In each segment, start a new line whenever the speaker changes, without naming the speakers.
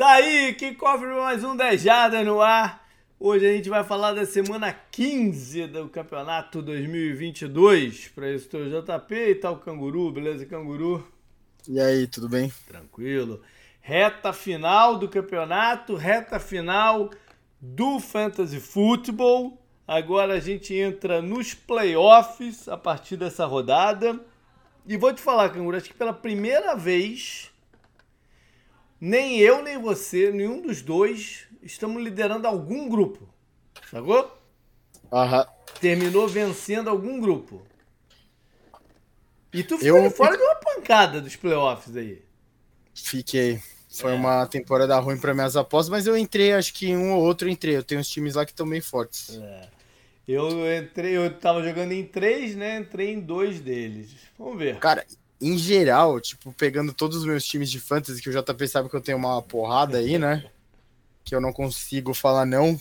Tá aí, que cofre mais um Dejada no ar. Hoje a gente vai falar da semana 15 do campeonato 2022. Para isso, tô JP e tal, Canguru, beleza, Canguru?
E aí, tudo bem?
Tranquilo. Reta final do campeonato, reta final do Fantasy Football. Agora a gente entra nos playoffs a partir dessa rodada. E vou te falar, Canguru, acho que pela primeira vez, nem eu nem você, nenhum dos dois, estamos liderando algum grupo. Sacou?
Aham.
Terminou vencendo algum grupo. E tu ficou eu... fora de uma pancada dos playoffs aí.
Fiquei. Foi é. uma temporada ruim para minhas apostas, mas eu entrei, acho que um ou outro entrei. Eu tenho uns times lá que estão bem fortes.
É. Eu entrei, eu tava jogando em três, né? Entrei em dois deles. Vamos ver.
Cara, em geral, tipo, pegando todos os meus times de fantasy, que o JP sabe que eu tenho uma porrada aí, né? que eu não consigo falar não.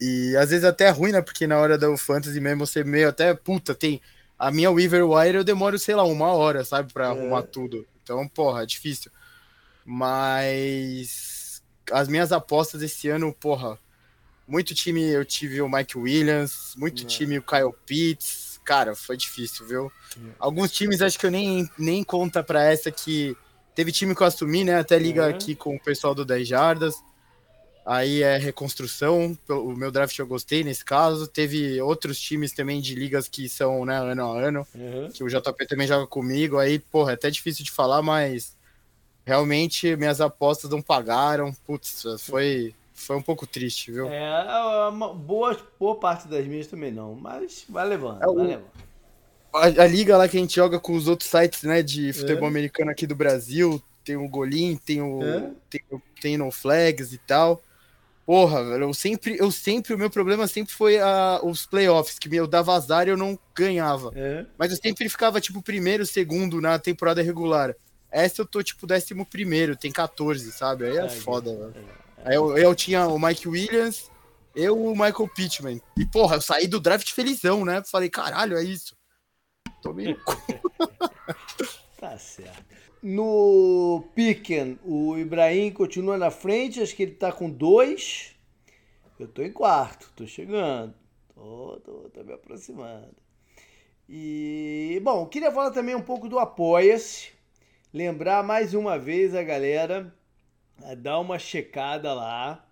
E às vezes até é ruim, né? Porque na hora do fantasy mesmo você meio até, puta, tem. A minha Weaver Wire eu demoro, sei lá, uma hora, sabe, pra é. arrumar tudo. Então, porra, é difícil. Mas as minhas apostas esse ano, porra, muito time eu tive o Mike Williams, muito é. time o Kyle Pitts. Cara, foi difícil, viu? Alguns times acho que eu nem, nem conta pra essa que teve time que eu assumi, né? Até liga é. aqui com o pessoal do 10 Jardas. Aí é reconstrução. O meu draft eu gostei nesse caso. Teve outros times também de ligas que são, né, ano a ano. Uhum. Que o JP também joga comigo. Aí, porra, é até difícil de falar, mas realmente minhas apostas não pagaram. Putz, foi, foi um pouco triste, viu?
É, uma boa, boa parte das minhas também não, mas vai levando, é, vai levando.
A, a, liga lá que a gente joga com os outros sites, né, de futebol é. americano aqui do Brasil, tem o Golim, tem o, é. tem, tem no Flags e tal. Porra, velho, eu sempre, eu sempre, o meu problema sempre foi a, os playoffs, que eu dava azar e eu não ganhava. É. Mas eu sempre ficava, tipo, primeiro, segundo na temporada regular. Essa eu tô, tipo, décimo primeiro, tem 14, sabe? Aí é, é foda, velho. Eu, eu tinha o Mike Williams, eu o Michael Pittman. E, porra, eu saí do draft felizão, né? Falei, caralho, é isso. Tomei
tá certo. No Piquen, o Ibrahim continua na frente, acho que ele tá com dois. Eu tô em quarto, tô chegando. Tô, tô, tô me aproximando. E, bom, queria falar também um pouco do Apoia-se. Lembrar mais uma vez a galera a dar uma checada lá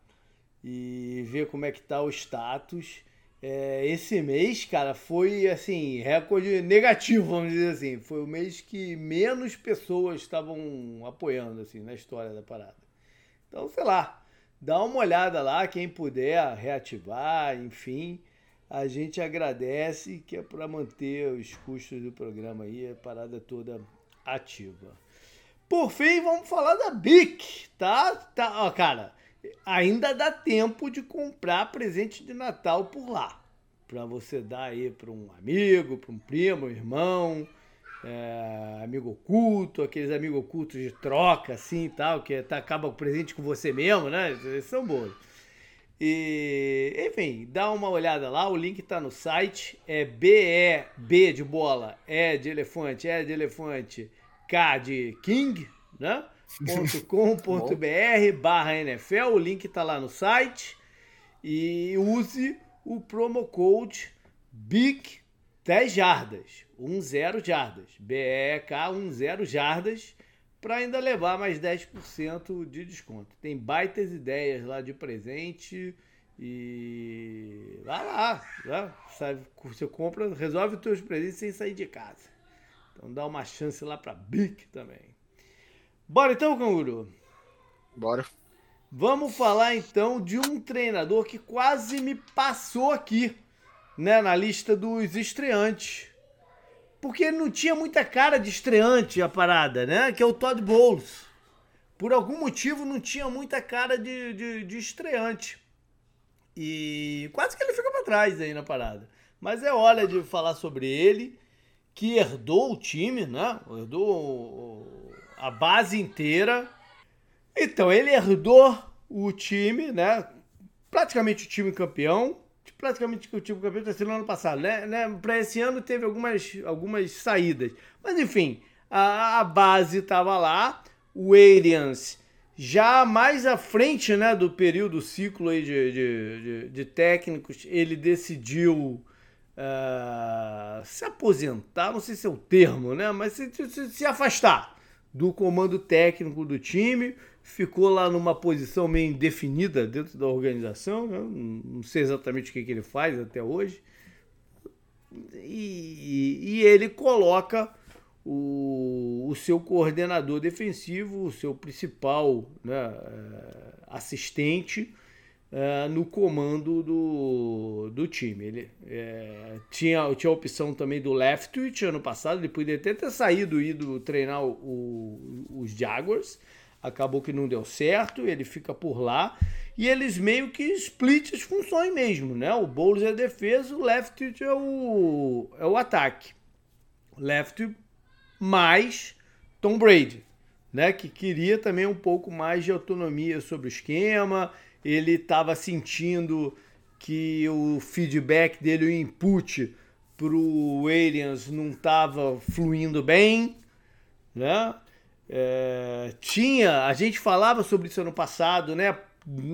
e ver como é que tá o status. É, esse mês, cara, foi assim, recorde negativo, vamos dizer assim. Foi o mês que menos pessoas estavam apoiando, assim, na história da parada. Então, sei lá, dá uma olhada lá, quem puder reativar, enfim. A gente agradece que é para manter os custos do programa aí, a parada toda ativa. Por fim, vamos falar da BIC, tá? tá ó, cara, ainda dá tempo de comprar presente de Natal por lá. Para você dar aí para um amigo, para um primo, irmão, é, amigo oculto, aqueles amigos ocultos de troca, assim tal, que tá, acaba o presente com você mesmo, né? Esses são bons. E, enfim, dá uma olhada lá, o link está no site, é B-E-B de bola, E de elefante, E de elefante, K de King, né? .com.br barra NFL, o link está lá no site e use o promo code BIC 10 jardas, 10 jardas, BEK 10 jardas, para ainda levar mais 10% de desconto. Tem baitas ideias lá de presente e vai lá, né? sabe? Você compra, resolve os teus presentes sem sair de casa. Então dá uma chance lá para BIC também. Bora então, canguru?
Bora.
Vamos falar então de um treinador que quase me passou aqui, né, na lista dos estreantes. Porque não tinha muita cara de estreante a parada, né? Que é o Todd Bowles. Por algum motivo não tinha muita cara de, de, de estreante. E quase que ele fica para trás aí na parada. Mas é hora de falar sobre ele, que herdou o time, né? Herdou a base inteira. Então, ele herdou o time, né? Praticamente o time campeão. Praticamente o time campeão está sendo ano passado, né? né? Para esse ano teve algumas, algumas saídas. Mas enfim, a, a base estava lá. O Arians Já mais à frente né, do período ciclo aí de, de, de, de técnicos, ele decidiu uh, se aposentar, não sei se é o termo, né? Mas se, se, se afastar do comando técnico do time, ficou lá numa posição meio indefinida dentro da organização, né? não sei exatamente o que, que ele faz até hoje. E, e ele coloca o, o seu coordenador defensivo, o seu principal né, eh, assistente uh, no comando do, do time. Ele é, tinha, tinha a opção também do Leftwich ano passado, ele poderia até ter saído e ido treinar o, o, os Jaguars, acabou que não deu certo, ele fica por lá. E eles meio que split as funções mesmo, né? O Bowles é a defesa, o Leftwich é o, é o ataque. Leftwich mais Tom Brady, né, que queria também um pouco mais de autonomia sobre o esquema. Ele estava sentindo que o feedback dele, o input para o Williams não estava fluindo bem, né? É, tinha, a gente falava sobre isso ano passado, né?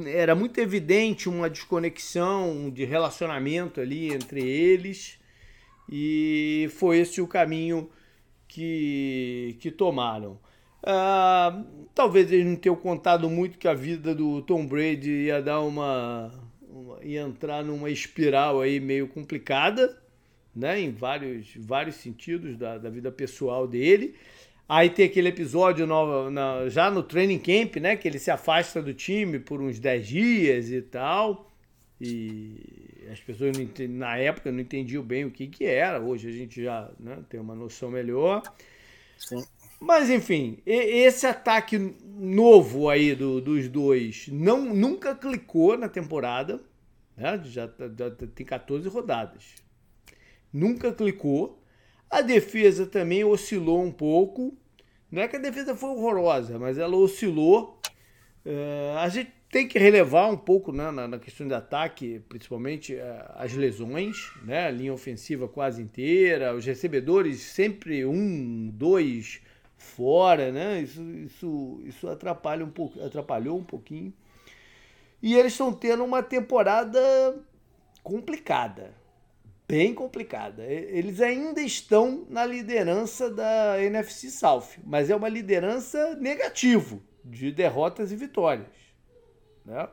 Era muito evidente uma desconexão de relacionamento ali entre eles e foi esse o caminho que, que tomaram. Ah, talvez eles não tenham contado muito que a vida do Tom Brady ia dar uma, uma, ia entrar numa espiral aí meio complicada, né, em vários, vários sentidos da, da vida pessoal dele. Aí tem aquele episódio no, na, já no training camp, né, que ele se afasta do time por uns 10 dias e tal. E as pessoas na época não entendiam bem o que, que era, hoje a gente já né, tem uma noção melhor. Sim. Mas enfim, esse ataque novo aí do, dos dois não nunca clicou na temporada, né? já, já tem 14 rodadas. Nunca clicou. A defesa também oscilou um pouco. Não é que a defesa foi horrorosa, mas ela oscilou. Uh, a gente tem que relevar um pouco né, na, na, questão de ataque, principalmente uh, as lesões, né, a linha ofensiva quase inteira, os recebedores sempre um, dois fora, né? Isso, isso, isso atrapalha um pouco, atrapalhou um pouquinho. E eles estão tendo uma temporada complicada, bem complicada. Eles ainda estão na liderança da NFC South, mas é uma liderança negativo de derrotas e vitórias. Né?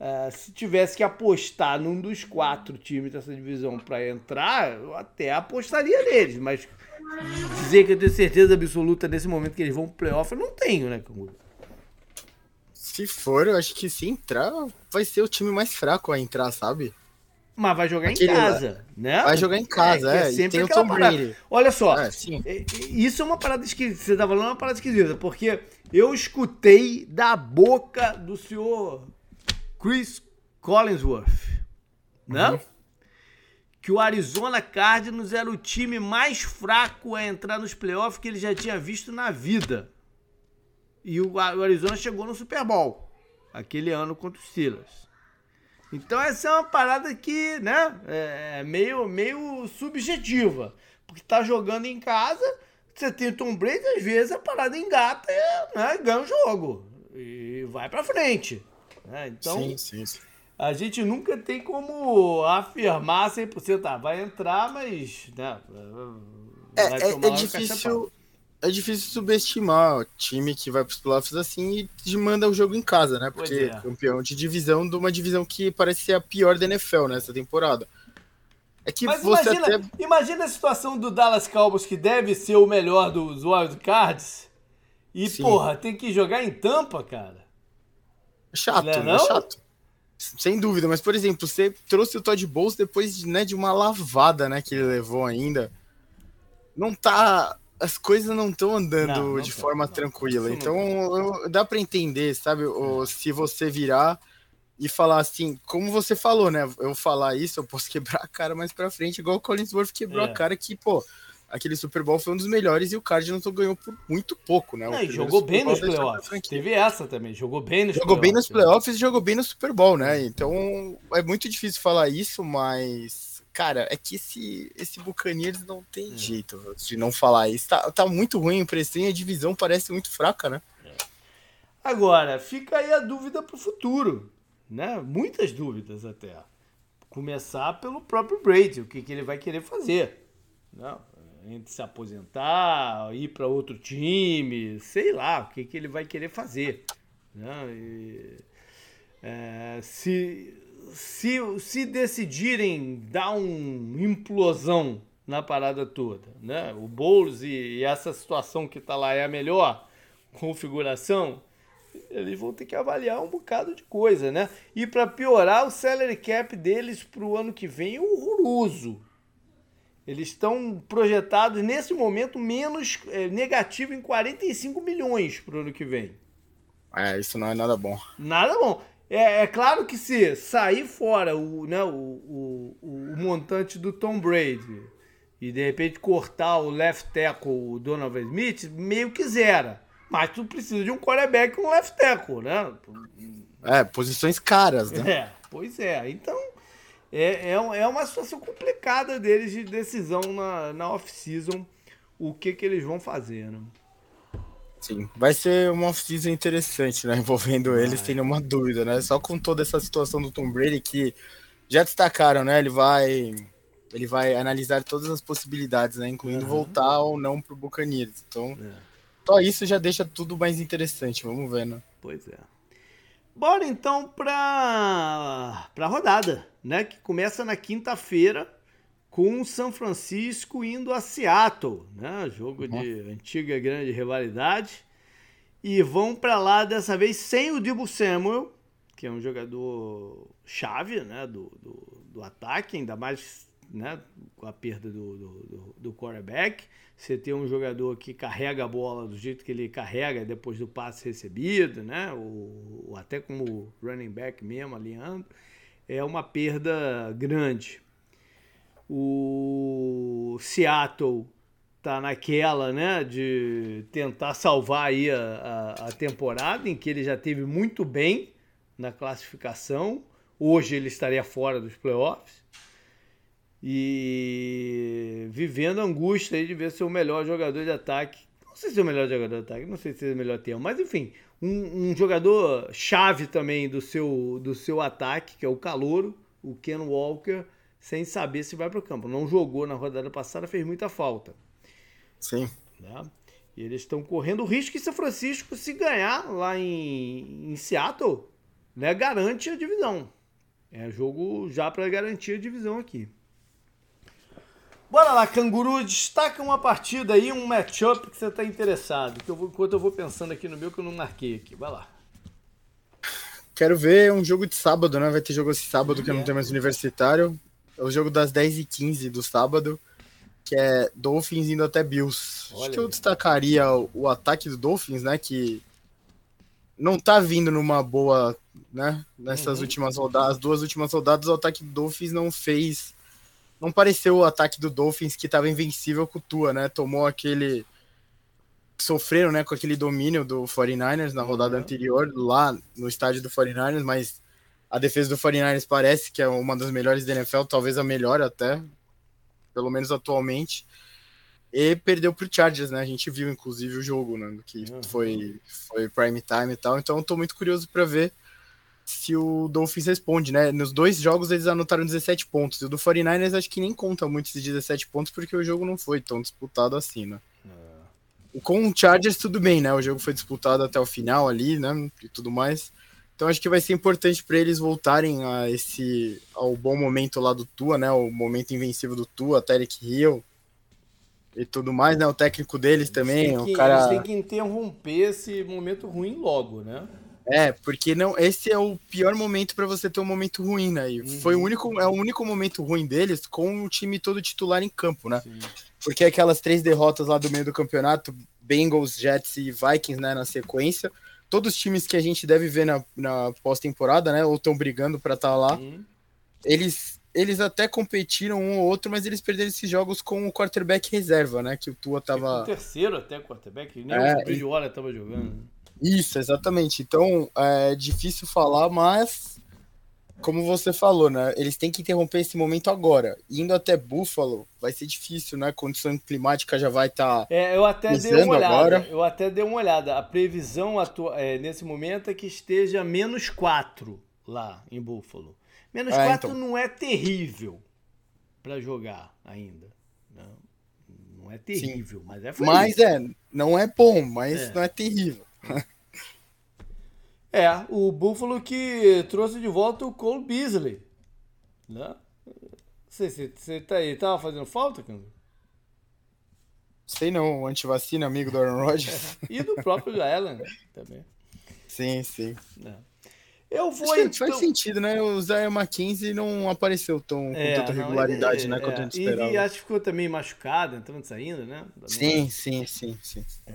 Uh, se tivesse que apostar num dos quatro times dessa divisão para entrar, eu até apostaria neles, mas dizer que eu tenho certeza absoluta nesse momento que eles vão pro playoff, eu não tenho, né,
Se for, eu acho que se entrar, vai ser o time mais fraco a entrar, sabe?
Mas vai jogar Aquele em casa, né?
Vai jogar em casa, é. é.
sempre tem o Tom Brady. Olha só, é, isso é uma parada esquisita. Você tá falando é uma parada esquisita, porque eu escutei da boca do senhor Chris Collinsworth, né? Uhum. Que o Arizona Cardinals era o time mais fraco a entrar nos playoffs que ele já tinha visto na vida. E o Arizona chegou no Super Bowl, aquele ano contra os Steelers. Então essa é uma parada que, né, é meio, meio subjetiva. Porque tá jogando em casa, você tem o Tom Brady, às vezes a parada engata e né, ganha o jogo. E vai pra frente. Né? Então, sim, sim, sim. a gente nunca tem como afirmar 100%, ah, vai entrar, mas. Né,
é, é, é difícil. É difícil subestimar o time que vai para os playoffs assim e manda o jogo em casa, né? Porque é. campeão de divisão de uma divisão que parece ser a pior da NFL nessa temporada.
É que Mas você imagina, até... imagina a situação do Dallas Cowboys, que deve ser o melhor dos Wild Cards. E, Sim. porra, tem que jogar em tampa, cara.
É chato, não é, é chato. Sem dúvida, mas por exemplo, você trouxe o Todd Bowles depois né, de uma lavada né, que ele levou ainda. Não tá. As coisas não estão andando não, não de tá, forma não, tranquila. Então eu, dá para entender, sabe? Ou, se você virar e falar assim, como você falou, né? Eu falar isso, eu posso quebrar a cara mais pra frente, igual o Collinsworth quebrou é. a cara que, pô, aquele Super Bowl foi um dos melhores e o Cardinals ganhou por muito pouco, né?
É, jogou bem nos playoffs. Teve essa também, jogou bem nos
jogou playoffs. Jogou bem nos playoffs e jogou bem no Super Bowl, né? Então é muito difícil falar isso, mas cara, é que esse, esse Buccaneers não tem é. jeito de não falar isso. Tá, tá muito ruim a impressão e a divisão parece muito fraca, né?
Agora, fica aí a dúvida para o futuro, né? Muitas dúvidas até. Começar pelo próprio Brady, o que, que ele vai querer fazer. Não, entre se aposentar, ir para outro time, sei lá, o que, que ele vai querer fazer. Né? E, é, se, se, se decidirem dar uma implosão na parada toda, né? o Boulos e, e essa situação que está lá é a melhor configuração, eles vão ter que avaliar um bocado de coisa, né? E para piorar, o salary cap deles para o ano que vem é horroroso. Eles estão projetados nesse momento menos é, negativo em 45 milhões para o ano que vem.
É, isso não é nada bom.
Nada bom. É, é claro que se sair fora o, né, o, o, o, montante do Tom Brady e de repente cortar o left tackle, o Donovan Smith, meio que zera. Mas tu precisa de um quarterback com um left tackle, né?
É, posições caras, né?
É, pois é. Então, é, é, é uma situação complicada deles de decisão na, na off-season, o que, que eles vão fazer, né?
Sim, vai ser uma off-season interessante, né? Envolvendo eles, sem nenhuma dúvida, né? Só com toda essa situação do Tom Brady que já destacaram, né? Ele vai ele vai analisar todas as possibilidades, né? Incluindo uhum. voltar ou não pro Buccaneers. Então, é. Só isso já deixa tudo mais interessante, vamos ver, né?
Pois é. Bora então para a rodada, né? Que começa na quinta-feira com o São Francisco indo a Seattle, né? Jogo uhum. de antiga grande rivalidade. E vão para lá dessa vez sem o Dibu Samuel, que é um jogador chave, né? Do, do, do ataque, ainda mais né? com a perda do, do, do, quarterback. Você tem um jogador que carrega a bola do jeito que ele carrega depois do passe recebido, né? O, até como running back mesmo, alinhando, é uma perda grande. O Seattle tá naquela, né, de tentar salvar aí a, a, a temporada, em que ele já teve muito bem na classificação. Hoje ele estaria fora dos playoffs e vivendo a angústia de ver ser o melhor jogador de ataque. Não sei se é o melhor jogador de ataque, não sei se é o melhor termo, mas enfim, um, um, jogador chave também do seu, do seu ataque, que é o Calouro, o Ken Walker, sem saber se vai para o campo. Não jogou na rodada passada, fez muita falta.
Sim.
Né? E eles estão correndo o risco que São Francisco, se ganhar lá em, em Seattle, né, garante a divisão. É jogo já para garantir a divisão aqui. Bora lá, Canguru, destaca uma partida aí, um matchup que você está interessado. Que eu vou, enquanto eu vou pensando aqui no meu, que eu não marquei aqui. Vai lá.
Quero ver um jogo de sábado, né? Vai ter jogo esse sábado que é. não tem mais universitário. É o jogo das 10h15 do sábado, que é Dolphins indo até Bills. Olha Acho que eu destacaria o, o, ataque do Dolphins, né? Que não tá vindo numa boa, né? Nessas uhum. últimas rodadas, as duas últimas rodadas, o ataque do Dolphins não fez não pareceu o ataque do Dolphins que estava invencível com o Tua, né? Tomou aquele. Sofreram né, com aquele domínio do 49ers na rodada uhum. anterior, lá no estádio do 49ers, mas a defesa do 49ers parece que é uma das melhores da NFL, talvez a melhor até, pelo menos atualmente. E perdeu para o Chargers, né? A gente viu inclusive o jogo, né? Que uhum. foi, foi prime time e tal. Então estou muito curioso para ver se o Dolphins responde, né? Nos dois jogos eles anotaram 17 pontos. E o do 49ers acho que nem conta muito esses 17 pontos, porque o jogo não foi tão disputado assim, né? É. Com o Chargers tudo bem, né? O jogo foi disputado até o final ali, né? E tudo mais. Então acho que vai ser importante para eles voltarem a esse ao bom momento lá do Tua, né? O momento invencível do Tua, Tarek Hill e tudo mais, né? O técnico deles também,
que,
o cara.
Eles têm que interromper esse momento ruim logo, né?
É, porque não, esse é o pior momento para você ter um momento ruim, né? E uhum. foi o único, é o único momento ruim deles com o time todo titular em campo, né? Sim. Porque aquelas três derrotas lá do meio do campeonato, Bengals, Jets e Vikings, né, na sequência, todos os times que a gente deve ver na, na pós-temporada, né, ou estão brigando para estar tá lá, uhum. eles eles até competiram um ou outro, mas eles perderam esses jogos com o quarterback reserva, né? Que o Tua tava.
O terceiro até quarterback, nem é, o Bridgewater tava jogando.
Isso, exatamente. Então é difícil falar, mas como você falou, né? Eles têm que interromper esse momento agora. Indo até Buffalo vai ser difícil, né? A condição climática já vai estar. Tá
é, eu até dei uma olhada. Agora. Eu até dei uma olhada. A previsão atua, é, nesse momento é que esteja menos 4 lá em Buffalo. Menos é, 4 então... não é terrível para jogar ainda. Não, não é terrível, Sim. mas é
feliz. Mas é, não é bom, mas é. não é terrível.
É, o Buffalo que trouxe de volta o Cole Beasley. Né? Você, você, você tá aí, tava fazendo falta, cara?
Sei não, o antivacina, amigo do Aaron Rodgers.
e do próprio Allen também.
Sim, sim. É.
Eu vou Acho então...
Faz sentido, né? O Zaya McKinsey não apareceu tão, com é, tanta regularidade, não, ele, né? Quanto é. a gente esperava.
E acho que ficou também machucado, entrando e saindo, né?
Sim, sim, sim, sim. É.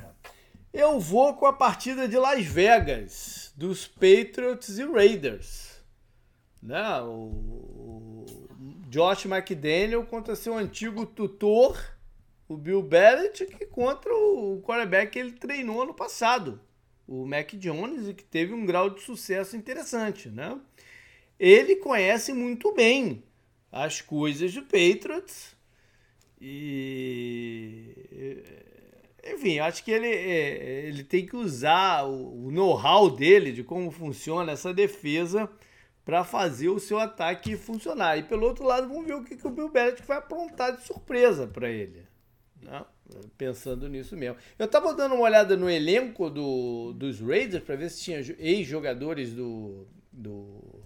Eu vou com a partida de Las Vegas, dos Patriots e Raiders. Né? O, Josh McDaniel contra seu antigo tutor, o Bill Belichick, contra o quarterback que ele treinou ano passado, o Mac Jones, e que teve um grau de sucesso interessante. Né? Ele conhece muito bem as coisas do Patriots e enfim, acho que ele, é, ele tem que usar o know-how dele de como funciona essa defesa para fazer o seu ataque funcionar. E pelo outro lado, vamos ver o que, que o Bill Belichick vai aprontar de surpresa para ele. Né? Pensando nisso mesmo. Eu estava dando uma olhada no elenco do, dos Raiders para ver se tinha ex-jogadores do, do,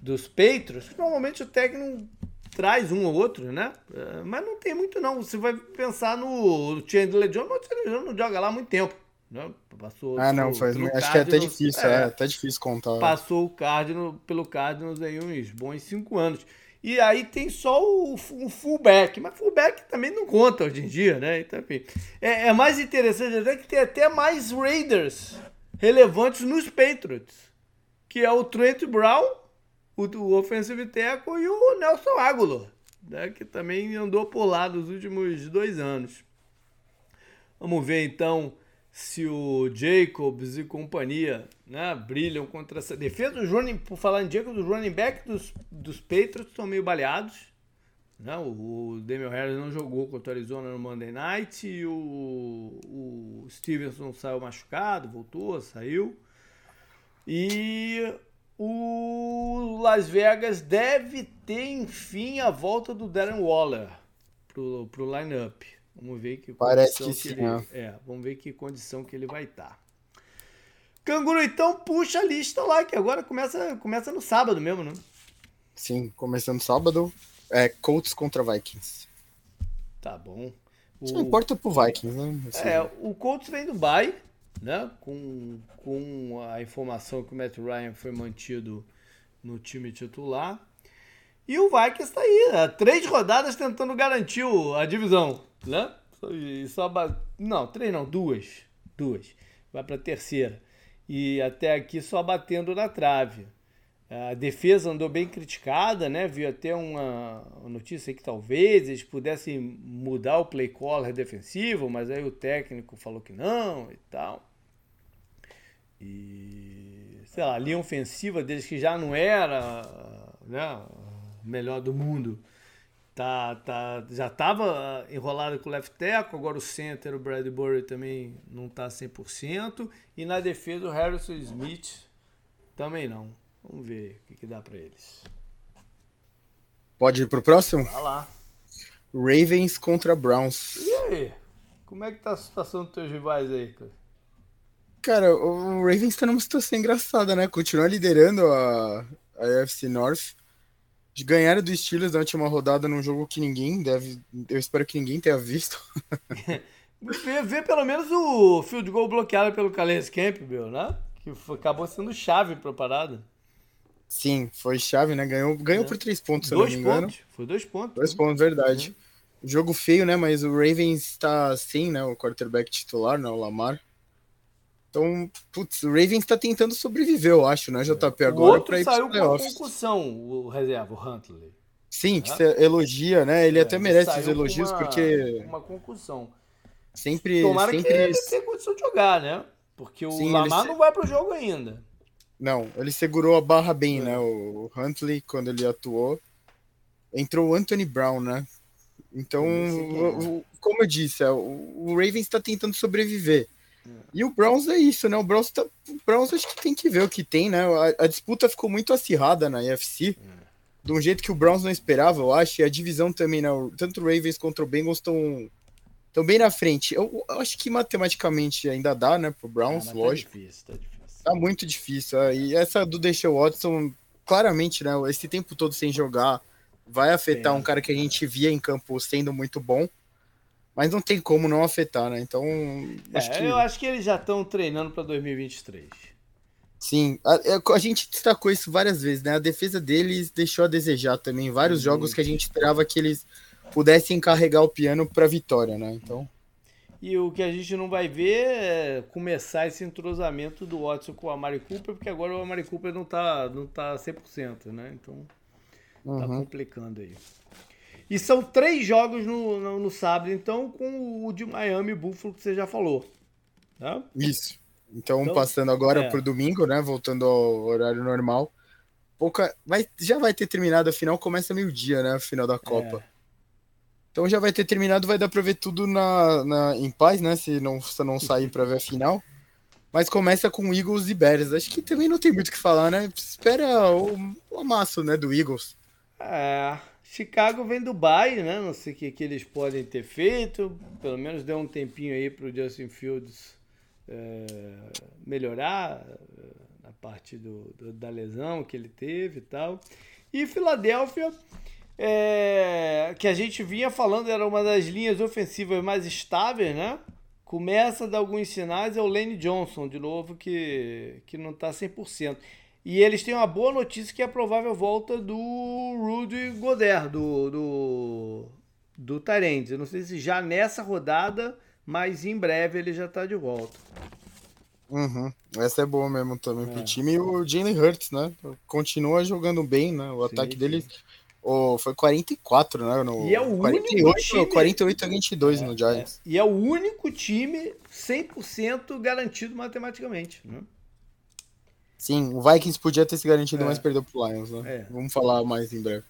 dos Patriots. Normalmente o técnico traz um ou outro, né? É, mas não tem muito, não. Você vai pensar no Chandler Jones, mas o Chandler Jones não joga lá há muito tempo. Né?
Passou ah, não, foi, acho Cardinals, que é até difícil, é, é, até difícil contar.
Passou o Cardinals, pelo Cardinals aí uns bons cinco anos. E aí tem só o, o fullback, mas fullback também não conta hoje em dia, né? Então, enfim. É, é mais interessante até que tem até mais Raiders relevantes nos Patriots, que é o Trent Brown o, o offensive tackle e o Nelson Aguilar, né, que também andou por lá nos últimos dois anos. Vamos ver então se o Jacobs e companhia né, brilham contra essa defesa. Os running, por falar em Jacobs, os running back dos, dos Patriots estão meio baleados. Né? O, o Harris não jogou contra o Arizona no Monday Night. E o, o Stevenson saiu machucado, voltou, saiu. E o Las Vegas deve ter, enfim, a volta do Darren Waller pro, pro lineup. Vamos ver que
Parece que, que sim,
ele, é. é, vamos ver que condição que ele vai estar. Tá. Canguru, então puxa a lista lá, que agora começa, começa no sábado mesmo, né?
Sim, começando sábado, é Colts contra Vikings.
Tá bom.
O... Isso não importa pro Vikings, né?
Assim, é, o Colts vem do bye, né? com, com a informação que o Matt Ryan foi mantido no time titular. E o Vikings está aí, né? três rodadas tentando garantir a divisão, né? E só não, três não, duas, duas. Vai para a terceira. E até aqui só batendo na trave. A defesa andou bem criticada, né? Vi até uma notícia que talvez eles pudessem mudar o play caller defensivo, mas aí o técnico falou que não e tal. E, sei lá, a linha ofensiva deles, que já não era né, melhor do mundo, tá, tá, já estava enrolado com o left tackle, agora o center, o Bradbury também não está 100%, e na defesa o Harrison Smith também não. Vamos ver o que, que dá para eles.
Pode ir pro próximo?
Vai lá.
Ravens contra Browns.
E aí? Como é que tá a situação dos teus rivais aí, cara?
Cara, o Ravens tá numa situação engraçada, né? Continua liderando a, a UFC North. Ganharam do Steelers na última rodada num jogo que ninguém deve. Eu espero que ninguém tenha visto.
vê, vê, pelo menos o field goal bloqueado pelo Calais Campbell, né? Que foi, acabou sendo chave pra parada.
Sim, foi chave, né? Ganhou, ganhou é. por três pontos, se dois não me engano.
Pontos. Foi dois pontos.
Dois né? pontos, verdade. Uhum. Jogo feio, né? Mas o Ravens tá sem, né? O quarterback titular, né? O Lamar. Então, putz, o Ravens tá tentando sobreviver, eu acho, né, JP, agora
para ir saiu com concussão, o reserva, o Huntley.
Sim, que você elogia, né? Ele é, até merece os elogios,
uma,
porque...
Uma concussão.
Sempre...
Tomara
sempre...
que ele tenha condição de jogar, né? Porque o Sim, Lamar ele... não vai pro jogo ainda.
Não, ele segurou a barra bem, é. né? O Huntley, quando ele atuou. Entrou o Anthony Brown, né? Então, o, como eu disse, é, o, o Ravens está tentando sobreviver. É. E o Browns é isso, né? O Browns, tá, o Browns acho que tem que ver o que tem, né? A, a disputa ficou muito acirrada na UFC, é. de um jeito que o Browns não esperava, eu acho. E a divisão também, né? Tanto o Ravens contra o Bengals estão estão bem na frente. Eu, eu, acho que matematicamente ainda dá, né, pro Browns, ah, lógico. Tá difícil, tá difícil. Tá muito difícil. É. E essa do Deshaun Watson, claramente, né, esse tempo todo sem jogar, vai afetar um cara que a gente via em campo sendo muito bom. Mas não tem como não afetar, né? Então.
Acho é, que... Eu acho que eles já estão treinando para 2023.
Sim, a, é, a, gente destacou isso várias vezes, né? A defesa deles deixou a desejar também. Vários jogos que a gente esperava que eles pudessem carregar o piano para vitória, né? Então.
E o que a gente não vai ver é começar esse entrosamento do Watson com o Amari Cooper, porque agora o Amari Cooper não tá, não tá 100%, né? Então tá uhum. complicando aí. E são três jogos no, no, no, sábado, então, com o de Miami Buffalo que você já falou. Tá?
Isso. Então, então passando agora é. pro domingo, né? Voltando ao horário normal. Pouca, vai, já vai ter terminado a final, começa meio-dia, né? A final da Copa. É. Então já vai ter terminado, vai dar pra ver tudo na, na, em paz, né? Se não, se não sair pra ver a final. Mas começa com Eagles e Bears. Acho que também não tem muito o que falar, né? Espera o, o amasso, né, do Eagles.
É, Chicago vem do Bay, né? Não sei o que, que eles podem ter feito. Pelo menos deu um tempinho aí pro Justin Fields é, melhorar é, na parte do, do, da lesão que ele teve e tal. E Filadélfia é, que a gente vinha falando, era uma das linhas ofensivas mais estáveis, né? Começa a dar alguns sinais, é o Lane Johnson, de novo, que, que não está 100%. E eles têm uma boa notícia que é a provável volta do Rudy Goddard, do, do, do Tyrande. Eu não sei se já nessa rodada, mas em breve ele já está de volta.
Uhum. Essa é boa mesmo também é. pro time. E o Jalen Hurts, né? Continua jogando bem, né? O sim, ataque dele Oh, foi 44, né? No,
e é o 48, único time...
48 a 22 é, no Giants.
É. E é o único time 100% garantido matematicamente, né?
Sim, o Vikings podia ter se garantido, é. mas perdeu pro Lions, né? É. Vamos falar mais em breve.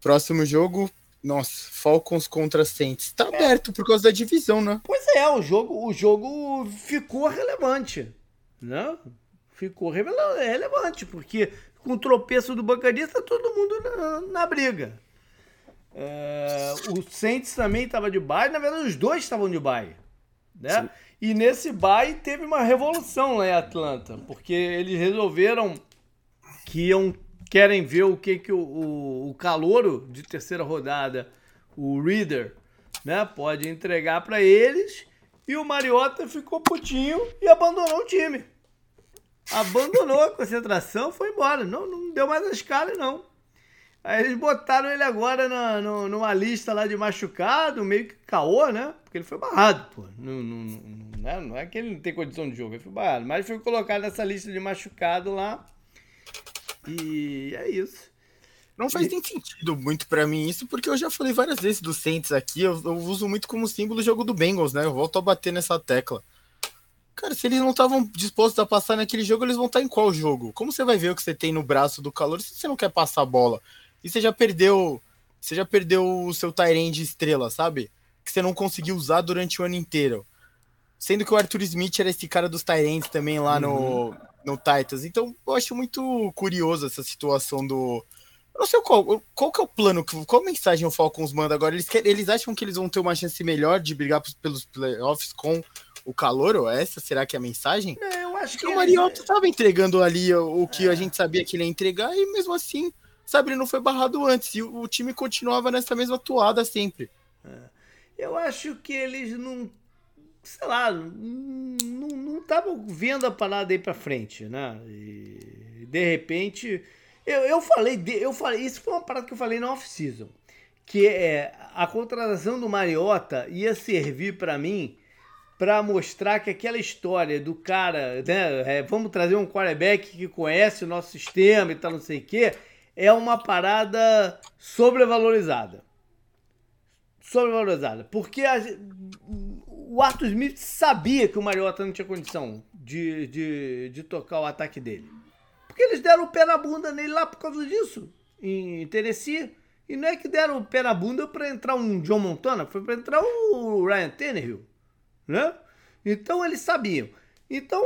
Próximo jogo, nossa, Falcons contra Saints. Tá é. aberto por causa da divisão, né?
Pois é, o jogo, o jogo ficou relevante, né? Ficou relevante, porque com o tropeço do Bancadista, todo mundo na, na briga. É, o Saints também estava de bye, na verdade os dois estavam de bye. Né? E nesse bye teve uma revolução lá em Atlanta, porque eles resolveram que iam, querem ver o que, que o, o, o calouro de terceira rodada, o Reader, né, pode entregar para eles. E o Mariota ficou putinho e abandonou o time abandonou a concentração, foi embora. Não, não deu mais as caras, não. Aí eles botaram ele agora na, no, numa lista lá de machucado, meio que caô, né? Porque ele foi barrado, pô. Né? não é que ele não tem condição de jogo, ele foi barrado. Mas foi colocado nessa lista de machucado lá. E é isso.
Não faz nem sentido muito para mim isso, porque eu já falei várias vezes do Saints aqui, eu, eu uso muito como símbolo o jogo do Bengals, né? Eu volto a bater nessa tecla. Cara, se eles não estavam dispostos a passar naquele jogo, eles vão estar em qual jogo? Como você vai ver o que você tem no braço do calor se você não quer passar a bola? E você já perdeu. Você já perdeu o seu Tyrande estrela, sabe? Que você não conseguiu usar durante o ano inteiro. Sendo que o Arthur Smith era esse cara dos Tyrands também lá uhum. no, no Titans. Então eu acho muito curioso essa situação do. Eu não sei qual, qual que é o plano, qual mensagem o Falcons manda agora. Eles, eles acham que eles vão ter uma chance melhor de brigar pelos playoffs com o calor ou essa? Será que é a mensagem?
É, eu acho que.
O Mariota estava entregando ali o que é. a gente sabia que ele ia entregar e mesmo assim, sabe, ele não foi barrado antes. E o, time continuava nessa mesma toada sempre.
É. Eu acho que eles não. Sei lá, não estavam vendo a parada aí pra frente, né? E de repente. Eu, eu falei, eu falei, isso foi uma parada que eu falei na off-season. Que é a contratação do Mariota ia servir para mim para mostrar que aquela história do cara, né, é, vamos trazer um quarterback que conhece o nosso sistema e tal, não sei o quê, é uma parada sobrevalorizada. Sobrevalorizada. Porque a, o Arthur Smith sabia que o Mariota não tinha condição de, de, de tocar o ataque dele. Porque eles deram o pé na bunda nele lá por causa disso, em Tennessee. E não é que deram o pé na bunda para entrar um John Montana, foi para entrar o Ryan Tannehill, né? Então eles sabiam. Então,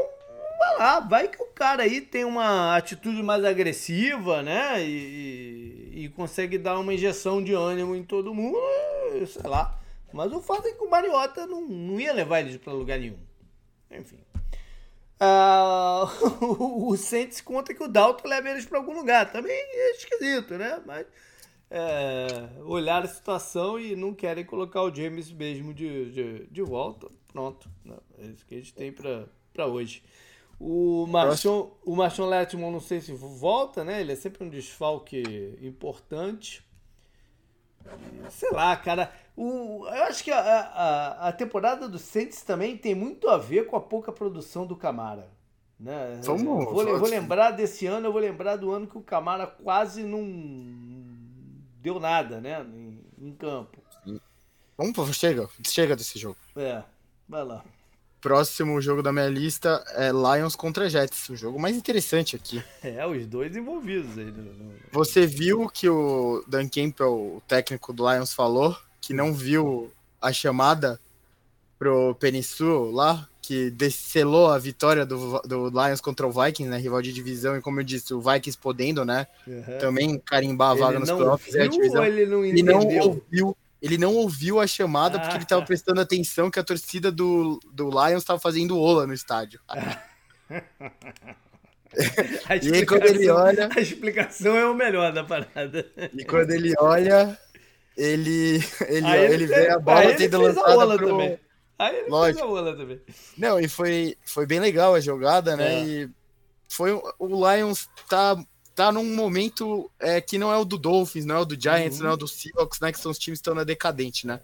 vai lá, vai que o cara aí tem uma atitude mais agressiva, né? E, e consegue dar uma injeção de ânimo em todo mundo, sei lá. Mas o fato é que o Mariota não, não ia levar eles para lugar nenhum. Enfim. Uh, o Saints conta que o Dalton leva eles para algum lugar. Também é esquisito, né? Mas é, olhar a situação e não querem colocar o James mesmo de, de, de volta. Pronto. Né? É isso que a gente tem para hoje. O Marchon, o não sei se volta, né? Ele é sempre um desfalque importante. Sei lá, cara. O, eu acho que a, a, a temporada do Saints também tem muito a ver com a pouca produção do Camara. Né? Vamos, vou, vou lembrar desse ano, eu vou lembrar do ano que o Camara quase não deu nada, né? Em, em campo.
Vamos, chega, chega desse jogo.
É, vai lá.
Próximo jogo da minha lista é Lions contra Jets, o jogo mais interessante aqui.
É, os dois envolvidos aí. No...
Você viu que o Dan Campbell, o técnico do Lions, falou que não viu a chamada pro Penissu lá, que descelou a vitória do, do Lions contra o Vikings, né? Rival de divisão, e como eu disse, o Vikings podendo, né? Uhum. Também carimbar a vaga ele nos playoffs. É
ele não
ele não ouviu ele não ouviu a chamada ah, porque ele estava prestando atenção que a torcida do, do Lions estava fazendo ola no estádio.
e aí, quando ele olha. A explicação é o melhor da parada.
E quando ele olha, ele, ele, ele, ele vê a bola tendo lançada pro. Também.
Aí ele Lógico. fez a ola também.
Não, e foi, foi bem legal a jogada, né? É. E foi o Lions tá tá num momento é, que não é o do Dolphins, não é o do Giants, uhum. não é o do Seahawks, né? Que são os times que estão na decadente, né?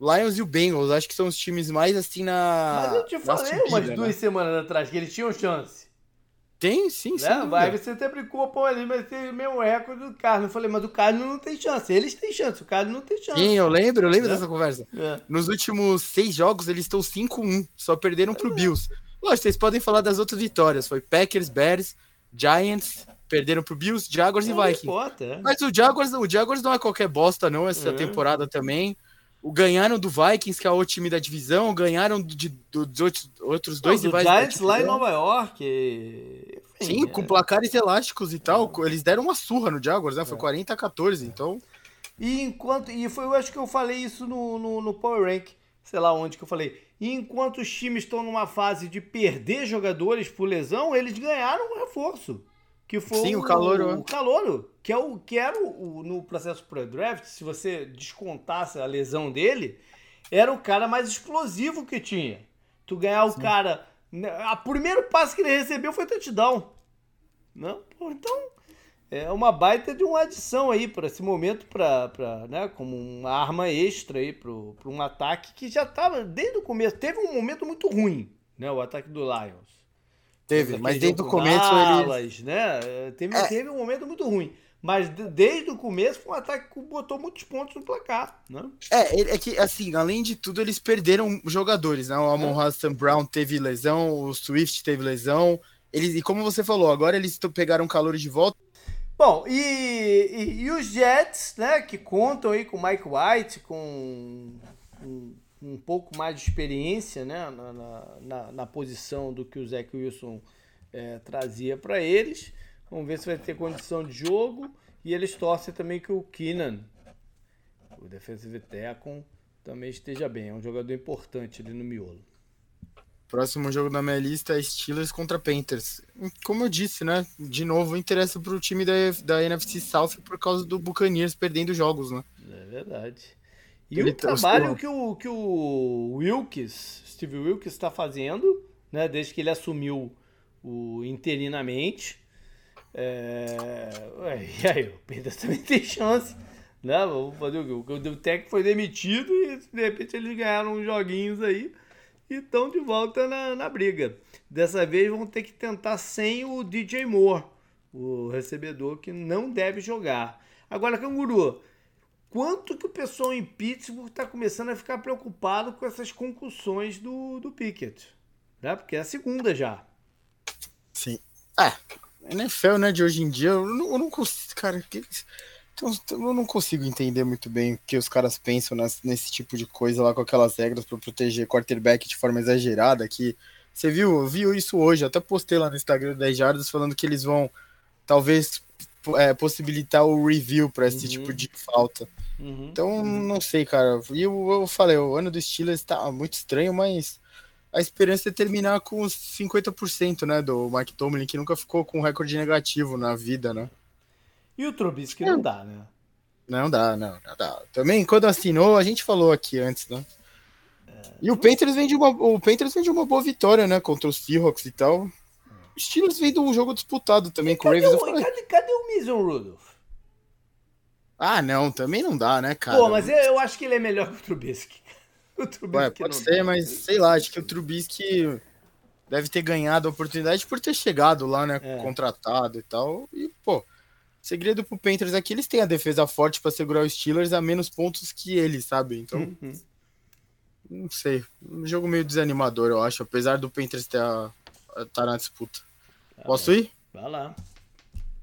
Lions e o Bengals, acho que são os times mais assim na.
Mas eu te falei subida, umas né? duas semanas atrás que eles tinham chance.
Tem, sim, sim.
Né? Aí você até brincou, pô, ali mas tem o mesmo recorde do Carlos. Eu falei, mas o Carlos não tem chance. Eles têm chance, o Carlos não tem chance.
Sim, eu lembro, eu lembro é. dessa conversa. É. Nos últimos seis jogos, eles estão 5-1, só perderam pro é. Bills. Lógico, vocês podem falar das outras vitórias. Foi Packers, Bears, Giants, perderam pro Bills, Jaguars e Vikings. Importa, é. Mas o Jaguars, o Jaguars não é qualquer bosta, não, essa é. temporada também. O ganharam do Vikings, que é o time da divisão, ganharam de, do, dos outros, outros dois
não, do Giants lá em Nova York.
Enfim, Sim, é. com placares elásticos e tal. Eles deram uma surra no Jaguars, né? Foi 40 é. a 14, então.
E enquanto. E foi, eu acho que eu falei isso no, no, no Power Rank, sei lá onde que eu falei. E enquanto os times estão numa fase de perder jogadores por lesão, eles ganharam um reforço que foi
Sim, o, Calouro.
O Calouro, que, é o, que era o, o no processo pré-draft, se você descontasse a lesão dele, era o cara mais explosivo que tinha. Tu ganhar o Sim. cara. Né, a primeiro passo que ele recebeu foi touchdown. Não? Então, é uma baita de uma adição aí para esse momento, para né, como uma arma extra aí para um ataque que já estava desde o começo. Teve um momento muito ruim, né, o ataque do Lions.
Teve, mas desde o começo
Dallas, ele... né? Teve, é. teve um momento muito ruim. Mas desde o começo foi um ataque que botou muitos pontos no placar, né?
É, é que, assim, além de tudo, eles perderam jogadores, né? O Amon é. Brown teve lesão, o Swift teve lesão. Eles, e como você falou, agora eles pegaram calor de volta.
Bom, e, e, e, os Jets, né, que contam aí com o Mike White, com, com um pouco mais de experiência né, na, na, na posição do que o Zach Wilson é, trazia para eles. Vamos ver se vai ter condição de jogo. E eles torcem também que o Keenan, o defensive tackle, também esteja bem. É um jogador importante ali no miolo.
Próximo jogo da minha lista é Steelers contra Panthers. Como eu disse, né? De novo, interessa para o time da, da NFC South por causa do Buccaneers perdendo jogos, né?
É verdade. E ele o trabalho que o, que o Wilkes, Steve Wilkes, está fazendo, né, desde que ele assumiu o interinamente. É... E aí, o Pedro também tem chance. Né? Vamos fazer o quê? O técnico foi demitido e de repente eles ganharam uns joguinhos aí e estão de volta na, na briga. Dessa vez vão ter que tentar sem o DJ Moore, o recebedor que não deve jogar. Agora, Canguru, quanto que o pessoal em Pittsburgh está começando a ficar preocupado com essas concussões do, do Pickett. Né? Porque é a segunda já.
Sim. É. NFL, né, de hoje em dia, eu não, eu não consigo, cara, que, então, eu não consigo entender muito bem o que os caras pensam nas, nesse tipo de coisa lá com aquelas regras para proteger quarterback de forma exagerada. Que você viu, viu isso hoje? Até postei lá no Instagram 10 Jardas falando que eles vão talvez é, possibilitar o review para esse uhum. tipo de falta. Uhum. Então, não sei, cara. E eu, eu falei, o ano do Steelers tá muito estranho, mas a esperança é terminar com os 50%, né, do Mike Tomlin, que nunca ficou com um recorde negativo na vida, né?
E o Trubisky não dá, né?
Não dá, não, não dá. Também, quando assinou, a gente falou aqui antes, né? É, e o Panthers vem de uma, o Panthers vem uma boa vitória, né? Contra os Seahawks e tal. O Steelers vem de um jogo disputado também e com o Ravens.
O, falei... cadê, Mason Rudolph?
Ah, não, também não dá, né, cara?
Pô, mas eu, eu acho que ele é melhor que o Trubisky.
O Trubisky Ué, pode ser, dá. mas sei lá, acho que o Trubisky deve ter ganhado a oportunidade por ter chegado lá, né? É. Contratado e tal. E, pô, segredo pro Panthers é que eles têm a defesa forte para segurar os Steelers a menos pontos que eles, sabe? Então, uhum. não sei. Um jogo meio desanimador, eu acho, apesar do Panthers estar tá na disputa. Tá Posso bom. ir?
Vai lá.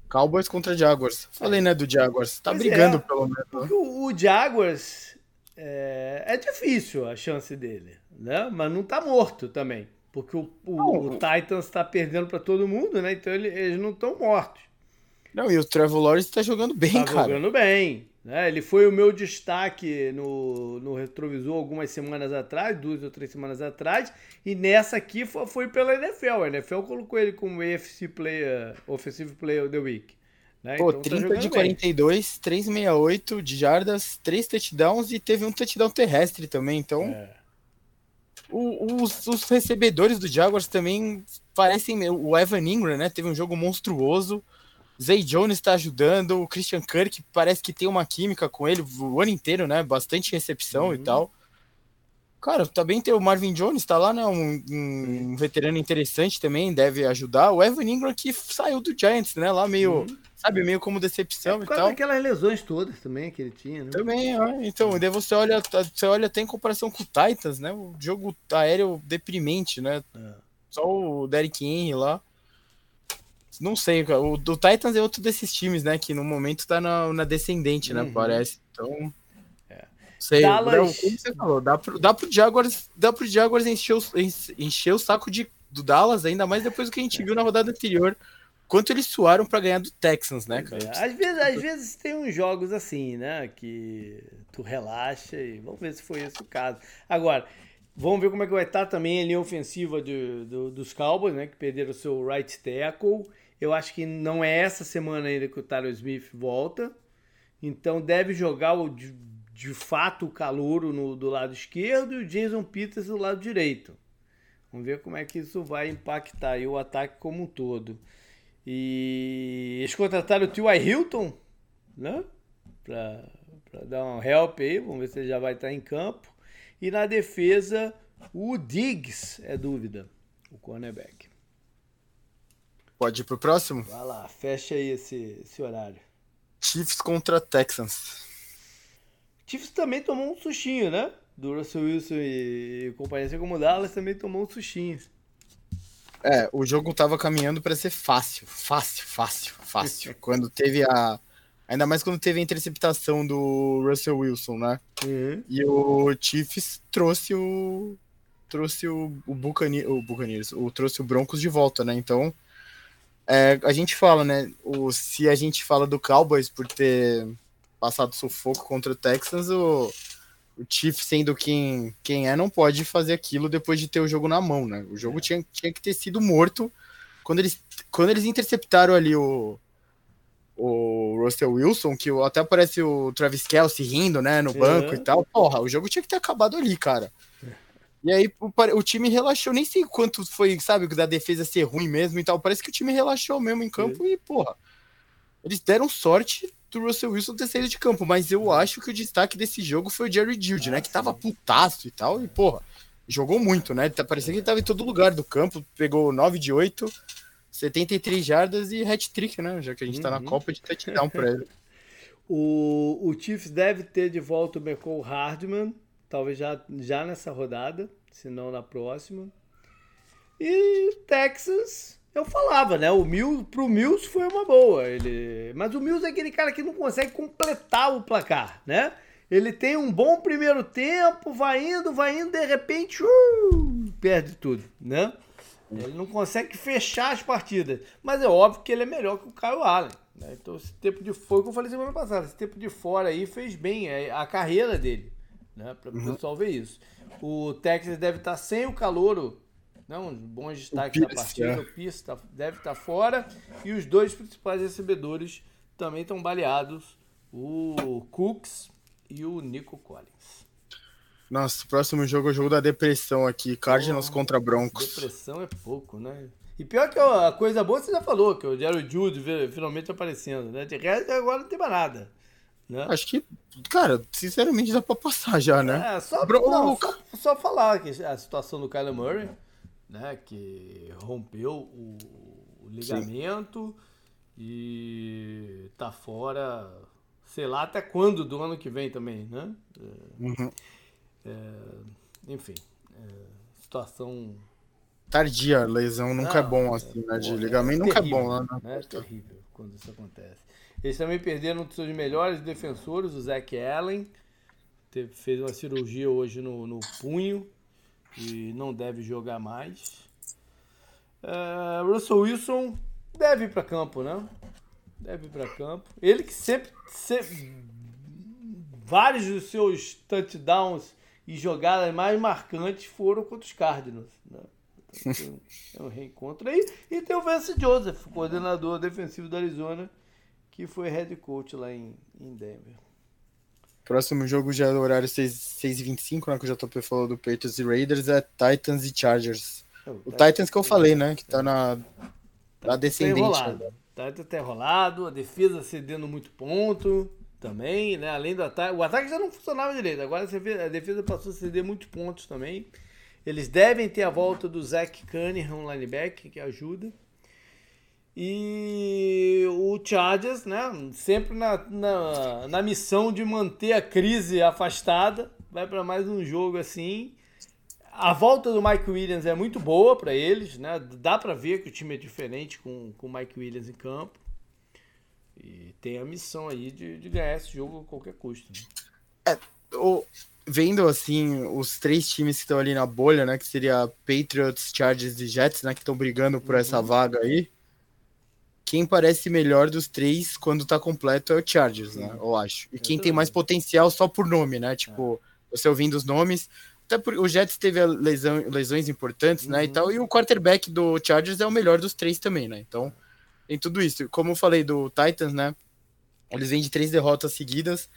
Cowboys contra Jaguars. Falei, né, do Jaguars. Tá brigando é, pelo menos.
Né? O, o Jaguars é, é, difícil a chance dele, né? Mas não tá morto também. Porque o, o, o Titans tá perdendo para todo mundo, né? Então ele, eles não estão mortos.
Não, e o Trevor Lawrence tá jogando bem, tá cara.
Tá jogando bem. Né? Ele foi o meu destaque no, no retrovisor algumas semanas atrás, duas ou três semanas atrás, e nessa aqui foi, foi pela NFL. A NFL colocou ele como AFC Player, Offensive Player of the Week.
Né? Pô, então, 30 tá de 42, bem. 368 de jardas, 3 touchdowns e teve um touchdown terrestre também, então... É. O, os, os, recebedores do Jaguars também parecem... O Evan Ingram, né? Teve um jogo monstruoso. Zay Jones está ajudando, o Christian Kirk parece que tem uma química com ele o ano inteiro, né? Bastante recepção uhum. e tal. Cara, também tem o Marvin Jones, tá lá, né? Um, um, veterano interessante também, deve ajudar. O Evan Ingram que saiu do Giants, né? Lá meio, uhum. sabe, meio como decepção é e tal.
aquelas lesões todas também que ele tinha, né?
Também, ó. Então, daí você olha, você olha até em comparação com o Titans, né? O jogo aéreo deprimente, né? É. Só o Derrick Henry lá. Não sei, o do Titans é outro desses times, né? Que no momento tá na, na descendente, né? Uhum. Parece. Então. É. Sei, Dallas... não, como você falou, dá pro, dá pro Jaguars, dá pro Jaguars encher o, encher o saco de, do Dallas, ainda mais depois do que a gente viu na rodada anterior. Quanto eles suaram para ganhar do Texans, né, cara?
É, às, vezes, às vezes tem uns jogos assim, né? Que tu relaxa e vamos ver se foi esse o caso. Agora, vamos ver como é que vai estar também a linha ofensiva de, do, dos Cowboys, né? Que perderam o seu right tackle. Eu acho que não é essa semana ainda que o Tyler Smith volta. Então deve jogar o, de, de fato o calouro no, do lado esquerdo e o Jason Peters do lado direito. Vamos ver como é que isso vai impactar o ataque como um todo. E eles contrataram o T.Y. Hilton, né? Para dar um help aí, vamos ver se ele já vai estar em campo. E na defesa, o Diggs é dúvida, o cornerback.
Pode ir pro próximo?
Vai lá, fecha aí esse, esse horário.
Chiefs contra Texans.
Chiefs também tomou um sustinho, né? Do Russell Wilson e, companhia assim como o Dallas também tomou um sustinho.
É, o jogo tava caminhando para ser fácil, fácil, fácil, fácil. quando teve a. Ainda mais quando teve a interceptação do Russell Wilson, né? Uhum. E o Chiefs trouxe o. Trouxe o, o, Buccaneers, o Buccaneers, o, trouxe o Broncos de volta, né? Então é, a gente fala, né? O, se a gente fala do Cowboys por ter passado sufoco contra o Texans, o, o Chief sendo quem, quem é, não pode fazer aquilo depois de ter o jogo na mão, né? O jogo é. tinha, tinha que ter sido morto. Quando eles, quando eles interceptaram ali o, o Russell Wilson, que até parece o Travis Kelsey rindo, né, no banco e tal. Porra, o jogo tinha que ter acabado ali, cara. E aí o, time relaxou, nem sei quanto foi, sabe, da defesa ser ruim mesmo e tal. Parece que o time relaxou mesmo em campo Sim. e, porra, eles deram sorte do Russell Wilson ter saído de campo, mas eu acho que o destaque desse jogo foi o Jerry Jude, ah, né, que tava putaço e tal, e, porra, jogou muito, né, tá, parecia que ele tava em todo lugar do campo, pegou 9 de 8, 73 jardas e hat-trick, né, já que a gente uhum. tá na uhum. Copa de touchdown pra ele.
o, o Chiefs deve ter de volta o Michael Hardman, talvez já, já nessa rodada, se não na próxima. E Texas, eu falava, né? O Mills, pro Mills foi uma boa. Ele, mas o Mills é aquele cara que não consegue completar o placar, né? Ele tem um bom primeiro tempo, vai indo, vai indo, de repente, uh, perde tudo, né? Ele não consegue fechar as partidas. Mas é óbvio que ele é melhor que o Kyle Allen. Né? Então, esse tempo de fora, como eu falei semana passada, esse tempo de fora aí fez bem é a carreira dele. Né? Para o uhum. pessoal ver isso. O Texas deve estar sem o calouro. Não, bons destaques da partida. É. O Pierce tá, deve estar fora. E os dois principais recebedores também estão baleados. O Cooks e o Nico Collins.
Nossa, o próximo jogo é o jogo da depressão aqui, Cardinals oh, contra Broncos.
Depressão é pouco, né? E pior que a coisa boa você já falou, que o Jared Jude finalmente aparecendo, né? De resto, agora não tem mais nada. Né?
Acho que, cara, sinceramente dá pra passar já, né?
É, só, Bro... não, só, só, falar que a situação do Kyler Murray, né? Que rompeu o, o ligamento Sim. e tá fora, sei lá até quando do ano que vem também, né? É, uhum. É, enfim, é, situação.
Tardia, lesão nunca é Não, é bom assim, né? De ligamento nunca é bom, né?
É terrível quando isso acontece. Eles também perderam um dos seus melhores defensores, o Zach Allen. Teve, fez uma cirurgia hoje no, no punho e não deve jogar mais. Uh, Russell Wilson deve ir para campo, né? Deve ir para campo. Ele que sempre, sempre. Vários dos seus touchdowns e jogadas mais marcantes foram contra os Cardinals. Né? Então, é um reencontro aí. E tem o Vance Joseph, coordenador defensivo do Arizona, que foi head coach lá em, em Denver.
Próximo jogo já é horário 6h25, né, que o JP falou do Patriots e Raiders, é Titans e Chargers. É, o, Titans, que eu falei, né, que tá na, na descendente.
Tá enrolado. Titans tá enrolado, a defesa cedendo muito ponto também, né? Além do ataque. O ataque já não funcionava direito. Agora a defesa passou a ceder muitos pontos também. Eles devem ter a volta do Zach Cunningham, linebacker, que ajuda. E o Chargers, né? Sempre na, na, na missão de manter a crise afastada. Vai para mais um jogo assim. A volta do Mike Williams é muito boa para eles, né? Dá para ver que o time é diferente com, com o Mike Williams em campo. E tem a missão aí de, de ganhar esse jogo a qualquer custo.
Né? É, o, vendo assim os três times que estão ali na bolha, né? Que seria Patriots, Chargers e Jets, né? Que estão brigando por uhum. essa vaga aí. Quem parece melhor dos três quando tá completo é o Chargers, né? Eu acho. E quem tem mais potencial só por nome, né? Tipo, você ouvindo os nomes. Até por, o Jets teve lesão, lesões importantes, uhum. né? E, uhum. tal, e o quarterback do Chargers é o melhor dos três também, né? Então em tudo isso. Como eu falei do Titans, né? Eles vêm de três derrotas seguidas,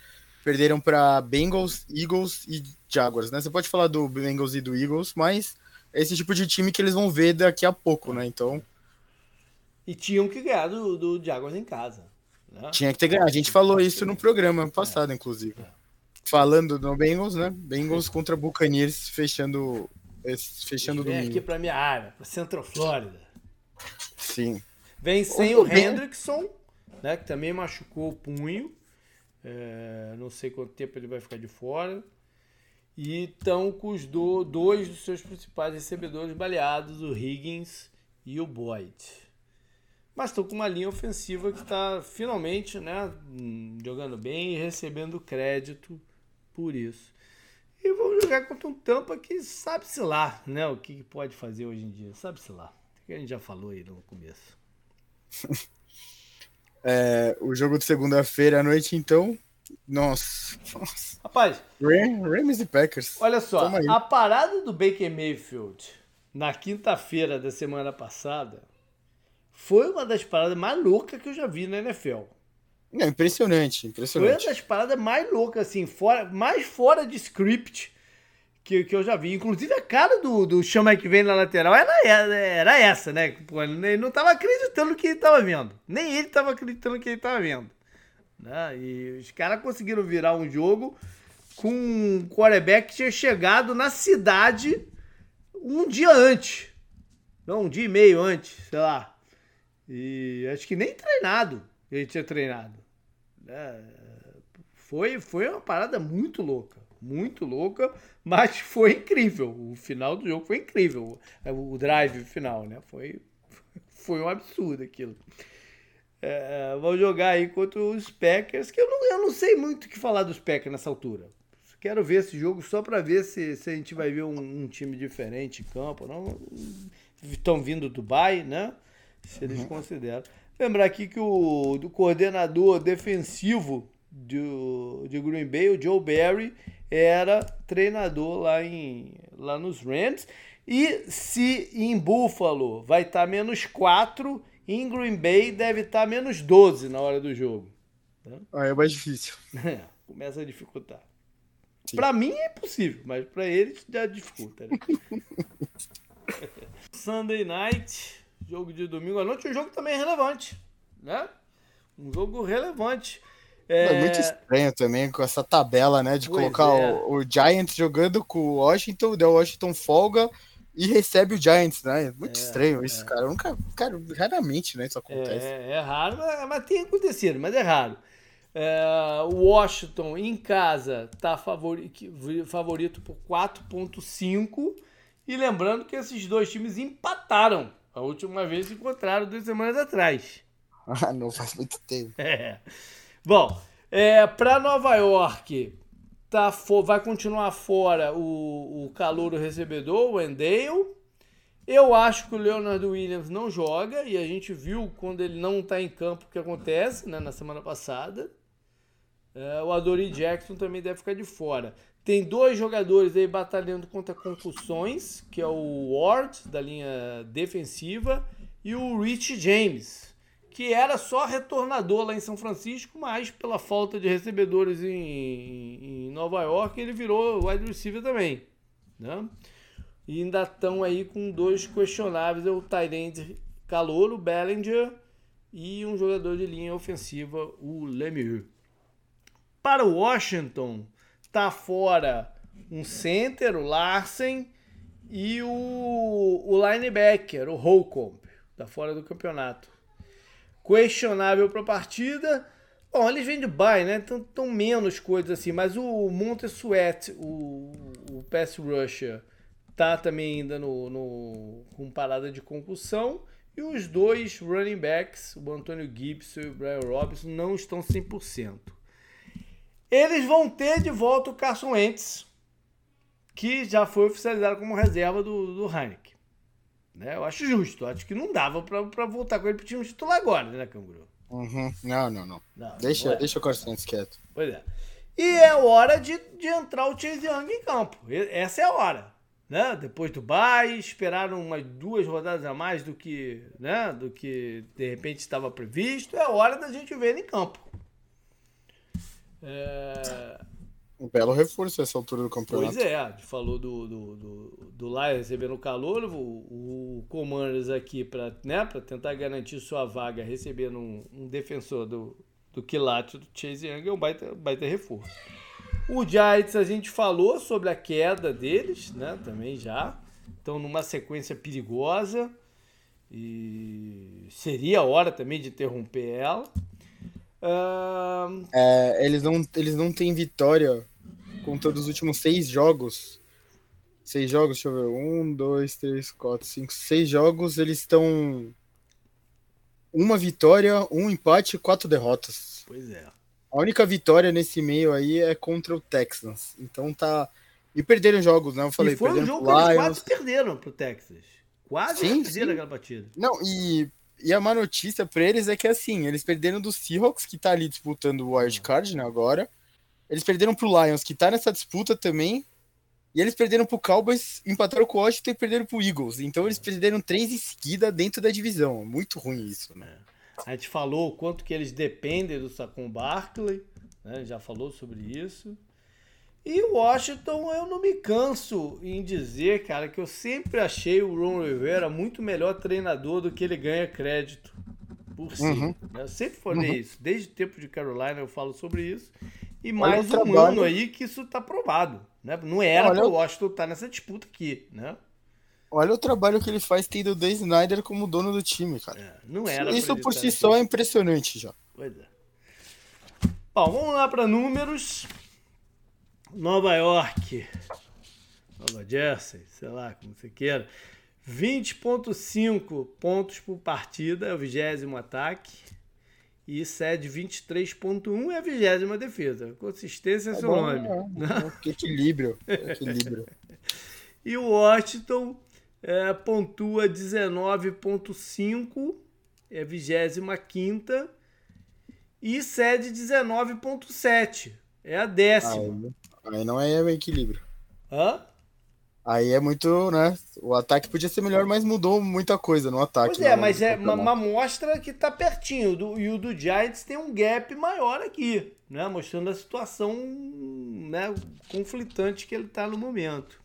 perderam para Bengals, Eagles e Jaguars, né? Você pode falar do Bengals e do Eagles, mas é esse tipo de time que eles vão ver daqui a pouco, né? Então.
E tinham que ganhar do, do Jaguars em casa.
Né? Tinha que ter ganhado. A gente falou isso no programa passado, inclusive. Falando no Bengals, né? Bengals contra Buccaneers fechando fechando
domingo. aqui para minha área, para Central Flórida.
Sim.
Vem sem o Hendrickson, né, que também machucou o punho. É, não sei quanto tempo ele vai ficar de fora. E estão com os do, dois dos seus principais recebedores baleados, o Higgins e o Boyd. Mas estão com uma linha ofensiva que está finalmente né, jogando bem e recebendo crédito por isso. E vamos jogar contra um Tampa que sabe-se lá né, o que pode fazer hoje em dia. Sabe-se lá. Que a gente já falou aí no começo.
é, o jogo de segunda-feira à noite, então. Nossa. nossa.
Rapaz.
Rams e Packers.
Olha só, a parada do Baker Mayfield na quinta-feira da semana passada foi uma das paradas mais loucas que eu já vi na NFL.
É impressionante, impressionante.
Foi uma das paradas mais loucas, assim, fora, mais fora de script que, que eu já vi. Inclusive a cara do, do Chama que vem na lateral era, era essa, né? Pô, ele não estava acreditando no que ele estava vendo. Nem ele estava acreditando no que ele estava vendo. Né? E os caras conseguiram virar um jogo com um quarterback que tinha chegado na cidade um dia antes. Não, um dia e meio antes, sei lá. E acho que nem treinado ele tinha treinado. É, foi, foi uma parada muito louca muito louca, mas foi incrível. O final do jogo foi incrível. O drive final, né? Foi, foi um absurdo aquilo. É, vão jogar aí contra os Packers, que eu não, eu não sei muito o que falar dos Packers nessa altura. Quero ver esse jogo só para ver se, se a gente vai ver um, um, time diferente em campo. Não estão vindo do Dubai, né? Se eles uhum. consideram. Lembrar aqui que o do coordenador defensivo de, de Green Bay, o Joe Barry, era treinador lá, em, lá nos Rams. E se em Buffalo vai estar tá menos 4, em Green Bay deve estar tá menos 12 na hora do jogo.
Né? Ah, é mais difícil.
Começa a dificultar. Para mim é possível, mas para eles já dificulta. Né? Sunday Night, jogo de domingo à noite, um jogo também relevante, né? Um jogo relevante.
É... é muito estranho também com essa tabela, né? De pois colocar é. o, o, Giants jogando com o Washington, o Washington folga e recebe o Giants, né? É muito é, estranho isso, é. cara. Eu nunca, cara, raramente, né? Isso acontece.
É, é raro, mas, mas tem acontecido, mas é raro. O Washington em casa está favorito, favorito por 4,5. E lembrando que esses dois times empataram. A última vez se encontraram duas semanas atrás.
Ah, não faz muito tempo.
É. Bom, é, para Nova York, tá vai continuar fora o, o calor recebedor, o Endale. Eu acho que o Leonard Williams não joga e a gente viu quando ele não está em campo o que acontece né, na semana passada. É, o Adori Jackson também deve ficar de fora. Tem dois jogadores aí batalhando contra concussões, que é o Ward, da linha defensiva, e o Rich James, que era só retornador lá em São Francisco, mas pela falta de recebedores em, em Nova York, ele virou wide receiver também. Né? E ainda estão aí com dois questionáveis, é o Tyrande Calouro, Bellinger, e um jogador de linha ofensiva, o Lemieux. Para o Washington, tá fora um center, o Larsen, e o, o linebacker, o Holcomb, tá fora do campeonato. Questionável para a partida. Bom, eles vêm de bye, né? Então, tão menos coisas assim. Mas o Montesuet, o, o pass rusher, tá também ainda no, no, com parada de concussão. E os dois running backs, o Antônio Gibson e o Brian Robinson, não estão 100%. Eles vão ter de volta o Carson Wentz, que já foi oficializado como reserva do, do Heineken. Né? Eu acho justo. Acho que não dava para voltar com ele pro time titular agora, né, Canguru?
Uhum. Não, não, não. não deixa, é. deixa o Carson Wentz quieto.
Pois é. E é hora de, de entrar o Chase Young em campo. Essa é a hora. Né? Depois do bye, esperaram umas duas rodadas a mais do que, né? do que de repente estava previsto. É hora da gente ver ele em campo.
É... Um belo reforço essa altura do campeonato.
Pois é, a gente falou do, do, do, do Lions recebendo calor, o, o Commanders aqui para né, tentar garantir sua vaga recebendo um, um defensor do, do quilate do Chase Young é um baita, baita reforço. O Giants a gente falou sobre a queda deles, né? Também já. Estão numa sequência perigosa. E seria a hora também de interromper ela.
Uh... É, eles, não, eles não têm vitória contando os últimos seis jogos. Seis jogos, deixa eu ver. Um, dois, três, quatro, cinco, seis jogos. Eles estão. Uma vitória, um empate e quatro derrotas.
Pois é.
A única vitória nesse meio aí é contra o Texans. Então tá. E perderam jogos, né? Eu falei, e
foi um jogo que eles quase perderam pro Texas. Quase sim, perderam sim. aquela partida.
Não, e e a má notícia para eles é que assim, eles perderam do Seahawks, que tá ali disputando o wild card, né, agora. Eles perderam pro Lions, que tá nessa disputa também. E eles perderam pro Cowboys, empataram com o Washington e perderam pro Eagles. Então eles perderam três em seguida dentro da divisão. Muito ruim isso, né?
É. A gente falou o quanto que eles dependem do Saquon Barkley, né? Já falou sobre isso. E o Washington, eu não me canso em dizer, cara, que eu sempre achei o Ron Rivera muito melhor treinador do que ele ganha crédito por si. Uhum. Eu sempre falei uhum. isso. Desde o tempo de Carolina eu falo sobre isso. E mais um ano aí que isso tá provado. Né? Não era Olha... para o Washington estar tá nessa disputa aqui, né?
Olha o trabalho que ele faz tendo o Dan Snyder como dono do time, cara. É,
não era
Isso por si só é impressionante já.
Pois é. Bom, vamos lá para números. Nova York, Nova Jersey, sei lá, como você queira. 20,5 pontos por partida, é o vigésimo ataque. E cede 23,1 é a vigésima defesa. Consistência é, é seu bom, nome. É,
né? Equilíbrio. equilíbrio.
e o Washington é, pontua 19,5, é a vigésima quinta. E cede 19,7, é a décima.
Aí, aí não é equilíbrio.
Hã?
Aí é muito, né? O ataque podia ser melhor, mas mudou muita coisa no ataque.
Pois é, mas é uma, uma mostra que tá pertinho. Do, e o do Giants tem um gap maior aqui, né? Mostrando a situação né, conflitante que ele tá no momento.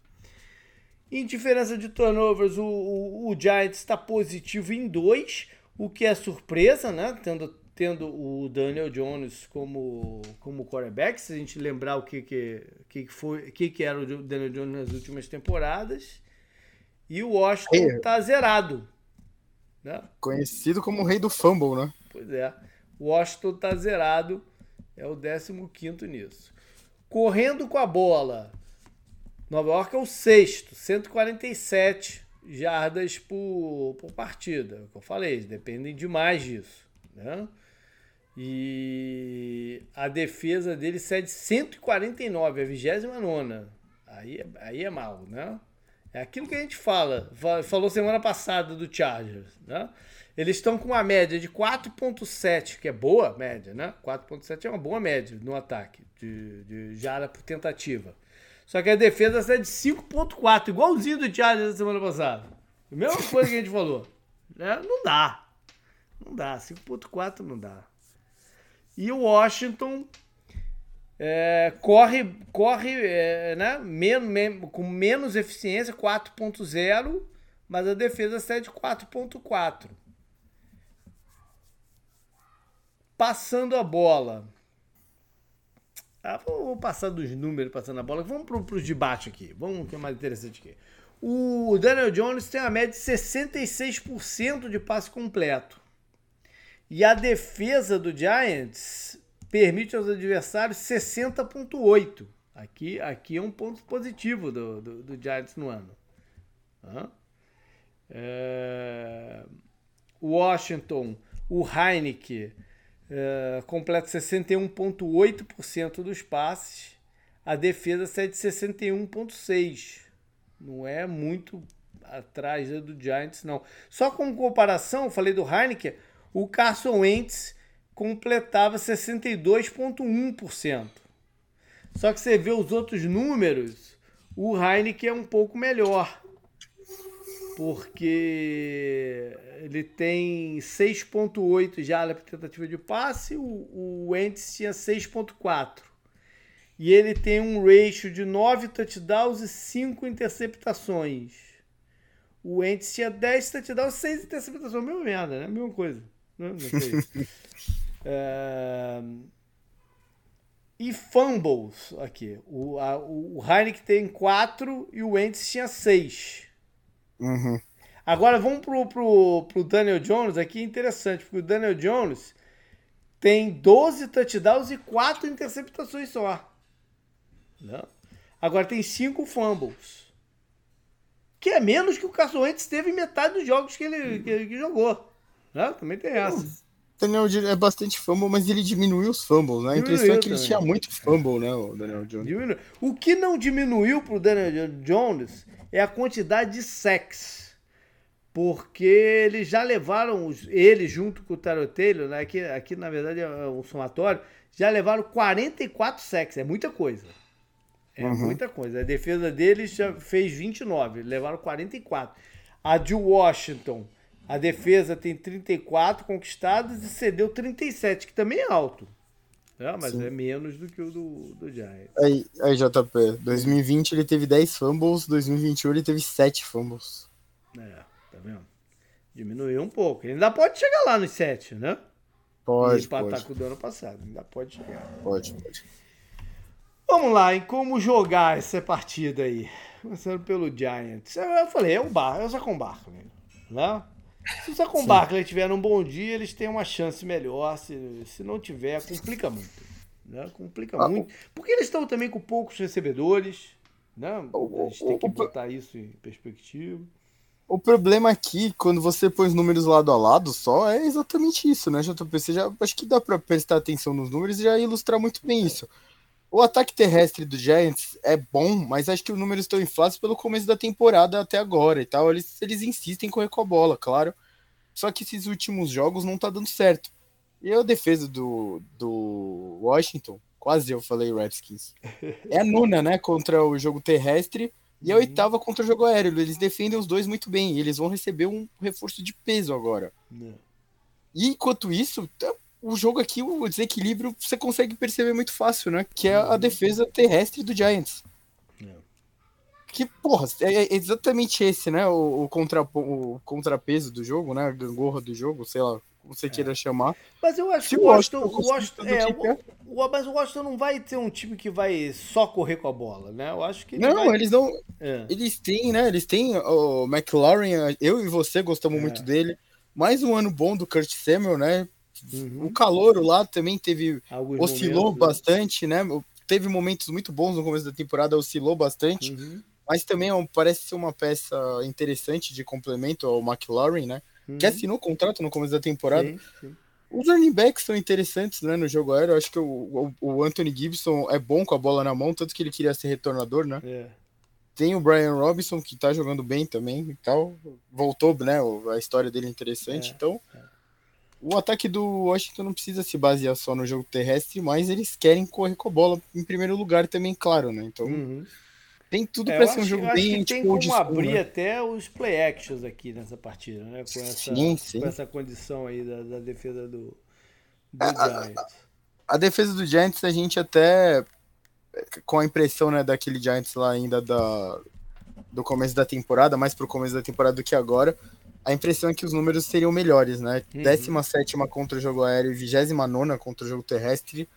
Em diferença de turnovers, o, o, o Giants está positivo em dois, o que é surpresa, né? Tendo tendo o Daniel Jones como, como quarterback, se a gente lembrar o que, que, que, foi, que, que era o Daniel Jones nas últimas temporadas. E o Washington está zerado. Né?
Conhecido como o rei do fumble, né?
Pois é. O Washington está zerado, é o 15 nisso. Correndo com a bola, Nova York é o sexto, 147 jardas por, por partida. É o que eu falei, dependem demais disso. Né? E a defesa dele cede 149, a 29. Aí, é, aí é mal, né? É aquilo que a gente fala, falou semana passada do Chargers, né? Eles estão com uma média de 4.7, que é boa média, né? 4.7 é uma boa média no ataque, de, de jara por tentativa. Só que a defesa cede 5.4, igualzinho do Chargers da semana passada. A mesma coisa que a gente falou. Né? Não dá. Não dá. 5.4 não dá. E o Washington é, corre, corre é, né, men, com menos eficiência, 4.0, mas a defesa cede 4.4. Passando a bola. Ah, vou passar dos números passando a bola. Vamos para os debates aqui. Vamos o que é mais interessante aqui. O Daniel Jones tem a média de 66% de passe completo. E a defesa do Giants permite aos adversários 60,8. Aqui, aqui é um ponto positivo do, do, do Giants no ano. Uhum. É... Washington, o Heineken é, completa 61,8% dos passes. A defesa cede 61,6%. Não é muito atrás do Giants, não. Só como comparação, falei do Heineken, o Carson Wentz completava 62,1%. Só que você vê os outros números, o Heineken é um pouco melhor. Porque ele tem 6,8 já na tentativa de passe, o, o Wentz tinha 6,4. E ele tem um ratio de 9 touchdowns e 5 interceptações. O Wentz tinha 10 touchdowns e 6 interceptações. Mesma merda, né? Mesma coisa. Não sei. é... E fumbles aqui. O, a, o Heineken tem 4 e o Wentz tinha 6.
Uhum.
Agora vamos pro, pro, pro Daniel Jones aqui, interessante, porque o Daniel Jones tem 12 touchdowns e 4 interceptações só. Não? Agora tem 5 fumbles. Que é menos que o Carson Wentz teve em metade dos jogos que ele, que, que jogou. Né? Também tem essa.
Daniel é bastante fumble, mas ele diminuiu os fumbles, né? A impressão é que ele tinha muito fumble, né, o Daniel Jones. Diminuiu.
O que não diminuiu pro Daniel Jones é a quantidade de sacks. Porque eles já levaram, ele junto com o Tarot Taylor, né? aqui, aqui na verdade é um somatório, já levaram 44 sacks, é muita coisa. É uhum. muita coisa. A defesa deles já fez 29, levaram 44. A de Washington a defesa tem 34 conquistadas e cedeu 37, que também é alto. É, mas Sim. é menos do que o do, do Giants.
Aí, aí, JP, 2020 ele teve 10 fumbles, 2021 ele teve 7 fumbles.
É, tá vendo? Diminuiu um pouco. Ele ainda pode chegar lá nos 7, né?
Pode.
E empatar com o do ano passado. Ainda pode chegar.
Pode, pode.
Vamos lá, em como jogar essa partida aí. Começando pelo Giants. Eu falei, é o bar, é o Zacon Barkley, né? Se o Saquon Barkley tiver um bom dia, eles têm uma chance melhor. Se, se não tiver, complica muito. Né? Complica ah, muito. Porque eles estão também com poucos recebedores. Né? A gente tem que botar isso em perspectiva.
O problema aqui, quando você põe os números lado a lado só, é exatamente isso, né, JP? Você já, acho que dá para prestar atenção nos números e já ilustrar muito bem isso. O ataque terrestre do Giants é bom, mas acho que os números estão inflados pelo começo da temporada até agora e tal. Eles, eles insistem em correr com a bola, claro. Só que esses últimos jogos não tá dando certo. E a defesa do, do Washington, quase eu falei Redskins, é a nona, né, contra o jogo terrestre e a uhum. oitava contra o jogo aéreo. Eles defendem os dois muito bem. E eles vão receber um reforço de peso agora. Não. E enquanto isso, tá, o jogo aqui, o desequilíbrio, você consegue perceber muito fácil, né? Que é a uhum. defesa terrestre do Giants. Não. Que, porra, é, é exatamente esse, né? O, o, contra, o contrapeso do jogo, né? A gangorra do jogo, sei lá, você queira chamar.
Mas eu acho que o Washington, o Washington, é, o, o, mas o Washington não vai ter um time que vai só correr com a bola, né? Eu acho que
não,
vai...
eles não. É. Eles têm, né? Eles têm o McLaurin. Eu e você gostamos é. muito dele. Mais um ano bom do Kurt Samuel, né? Uhum. O calor lá também teve Alguns oscilou momentos, né? bastante, né? Teve momentos muito bons no começo da temporada, oscilou bastante. Uhum. Mas também é parece ser uma peça interessante de complemento ao McLaurin, né? uhum. que assinou o contrato no começo da temporada. Sim, sim. Os running backs são interessantes né, no jogo aéreo. Eu acho que o, o, o, Anthony Gibson é bom com a bola na mão, tanto que ele queria ser retornador, né? É. Tem o Brian Robinson, que tá jogando bem também e tal. Voltou, né? A história dele é interessante. É. Então, o ataque do Washington não precisa se basear só no jogo terrestre, mas eles querem correr com a bola em primeiro lugar também, claro, né? Então. Uhum. Tem tudo é, para ser um jogo bem
tem tipo, como abrir né? até os play actions aqui nessa partida, né? Com essa, sim, sim. Com essa condição aí da, da defesa do, do a, Giants.
A, a, defesa do Giants, a gente até com a impressão né, daquele Giants lá ainda da, do começo da temporada, mais pro começo da temporada do que agora, a impressão é que os números seriam melhores, né? Uhum. 17 contra o jogo aéreo e 29 contra o jogo terrestre.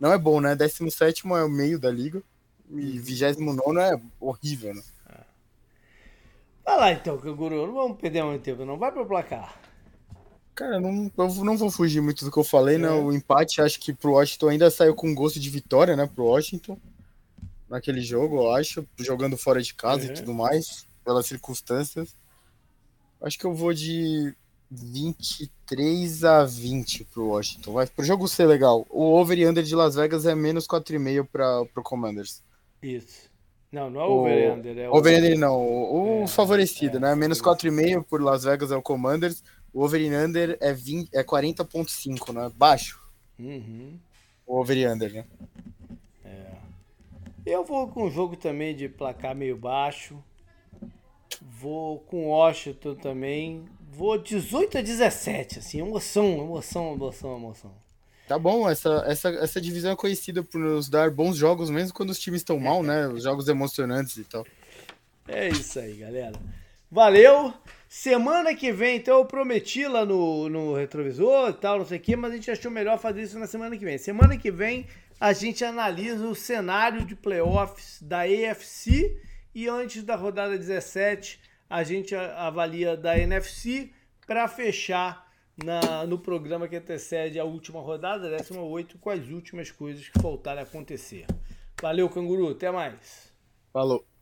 Não é bom, né? 17 é o meio da liga. E 29 é horrível, né?
Vai lá então, Canguru. Não vamos perder muito tempo, não. Vai pro placar.
Cara, não, eu não vou fugir muito do que eu falei, né? é. né? O empate, acho que pro Washington ainda saiu com gosto de vitória, né? Pro Washington. Naquele jogo, eu acho. Jogando fora de casa uhum. e tudo mais. Pelas circunstâncias. Acho que eu vou de 23 a 20 pro Washington. Vai pro jogo ser legal. O over e under de Las Vegas é menos 4,5 para pro Commanders.
Isso. Não, não é o over-under. É
o over-under não. O, é, favorecido, é, né? Menos 4,5 por Las Vegas é o Commanders. O over-under é, 20, é 40,5, né? Baixo.
Uhum.
O over-under, né?
É. Eu vou com um jogo também de placar meio baixo. Vou com Washington também. Vou 18 a 17, assim, emoção, emoção, emoção, emoção.
Tá bom, essa, essa, essa divisão é conhecida por nos dar bons jogos, mesmo quando os times estão mal, né? Os jogos emocionantes e tal.
É isso aí, galera. Valeu! Semana que vem, então eu prometi lá no, no retrovisor e tal, não sei o quê, mas a gente achou melhor fazer isso na semana que vem. Semana que vem a gente analisa o cenário de playoffs da AFC e antes da rodada 17 a gente avalia da NFC para fechar na, no programa que antecede a última rodada, 18, com as últimas coisas que faltaram acontecer. Valeu, canguru. Até mais.
Falou.